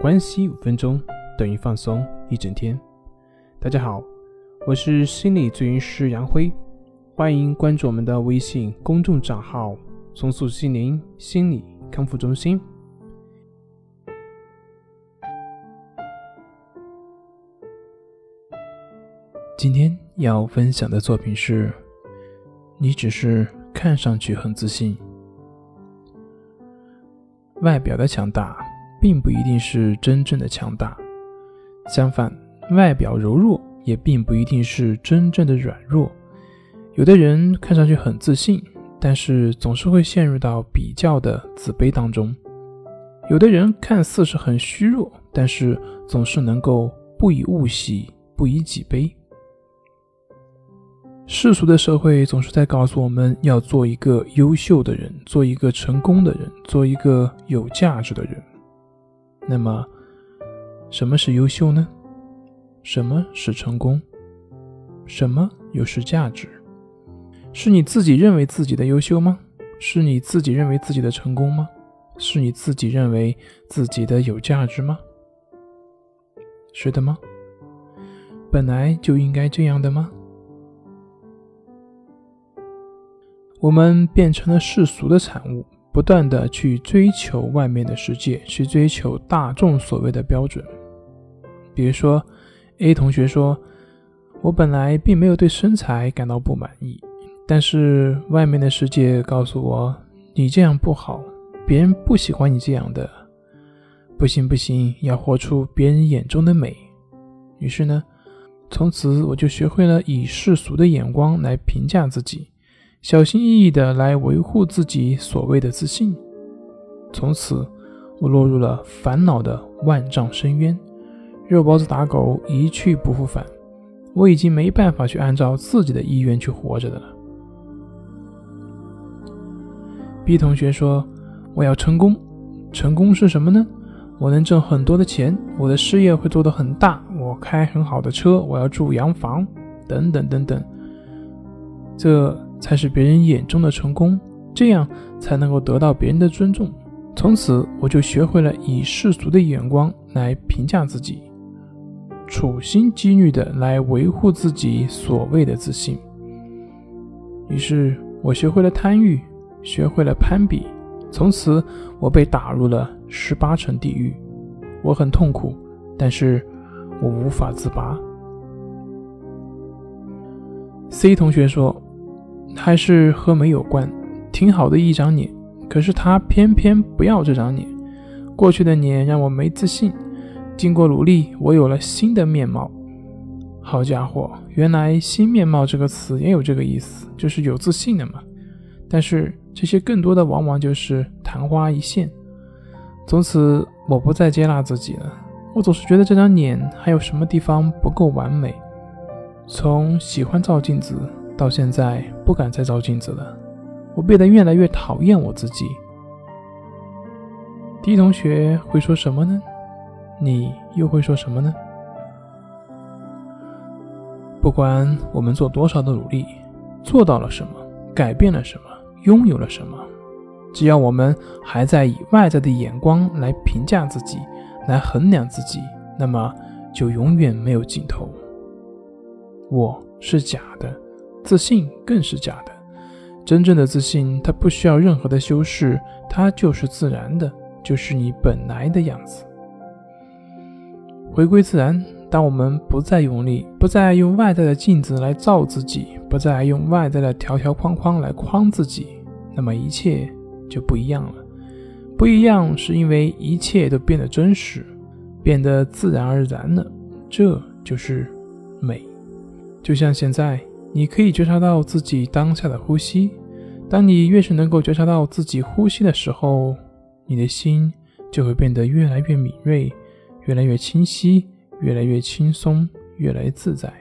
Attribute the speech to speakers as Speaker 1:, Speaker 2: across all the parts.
Speaker 1: 关系五分钟等于放松一整天。大家好，我是心理咨询师杨辉，欢迎关注我们的微信公众账号“松塑心灵心理康复中心”。今天要分享的作品是：你只是看上去很自信，外表的强大。并不一定是真正的强大，相反，外表柔弱也并不一定是真正的软弱。有的人看上去很自信，但是总是会陷入到比较的自卑当中；有的人看似是很虚弱，但是总是能够不以物喜，不以己悲。世俗的社会总是在告诉我们要做一个优秀的人，做一个成功的人，做一个有价值的人。那么，什么是优秀呢？什么是成功？什么又是价值？是你自己认为自己的优秀吗？是你自己认为自己的成功吗？是你自己认为自己的有价值吗？是的吗？本来就应该这样的吗？我们变成了世俗的产物。不断的去追求外面的世界，去追求大众所谓的标准。比如说，A 同学说：“我本来并没有对身材感到不满意，但是外面的世界告诉我，你这样不好，别人不喜欢你这样的。不行不行，要活出别人眼中的美。”于是呢，从此我就学会了以世俗的眼光来评价自己。小心翼翼地来维护自己所谓的自信，从此我落入了烦恼的万丈深渊，肉包子打狗一去不复返。我已经没办法去按照自己的意愿去活着的了。B 同学说：“我要成功，成功是什么呢？我能挣很多的钱，我的事业会做得很大，我开很好的车，我要住洋房，等等等等。”这。才是别人眼中的成功，这样才能够得到别人的尊重。从此，我就学会了以世俗的眼光来评价自己，处心积虑的来维护自己所谓的自信。于是，我学会了贪欲，学会了攀比。从此，我被打入了十八层地狱。我很痛苦，但是我无法自拔。C 同学说。还是和美有关，挺好的一张脸，可是他偏偏不要这张脸。过去的脸让我没自信，经过努力，我有了新的面貌。好家伙，原来“新面貌”这个词也有这个意思，就是有自信的嘛。但是这些更多的往往就是昙花一现。从此，我不再接纳自己了。我总是觉得这张脸还有什么地方不够完美。从喜欢照镜子。到现在不敢再照镜子了，我变得越来越讨厌我自己。D 同学会说什么呢？你又会说什么呢？不管我们做多少的努力，做到了什么，改变了什么，拥有了什么，只要我们还在以外在的眼光来评价自己，来衡量自己，那么就永远没有尽头。我是假的。自信更是假的，真正的自信，它不需要任何的修饰，它就是自然的，就是你本来的样子。回归自然，当我们不再用力，不再用外在的镜子来照自己，不再用外在的条条框框来框自己，那么一切就不一样了。不一样，是因为一切都变得真实，变得自然而然了。这就是美，就像现在。你可以觉察到自己当下的呼吸。当你越是能够觉察到自己呼吸的时候，你的心就会变得越来越敏锐，越来越清晰，越来越轻松，越来越自在。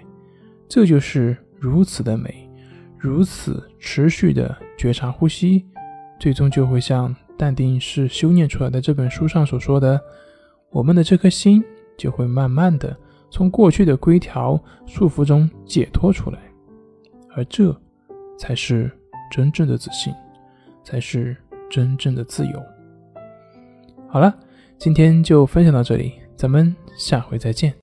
Speaker 1: 这就是如此的美，如此持续的觉察呼吸，最终就会像《淡定是修炼出来的》这本书上所说的，我们的这颗心就会慢慢的从过去的规条束缚中解脱出来。而这，才是真正的自信，才是真正的自由。好了，今天就分享到这里，咱们下回再见。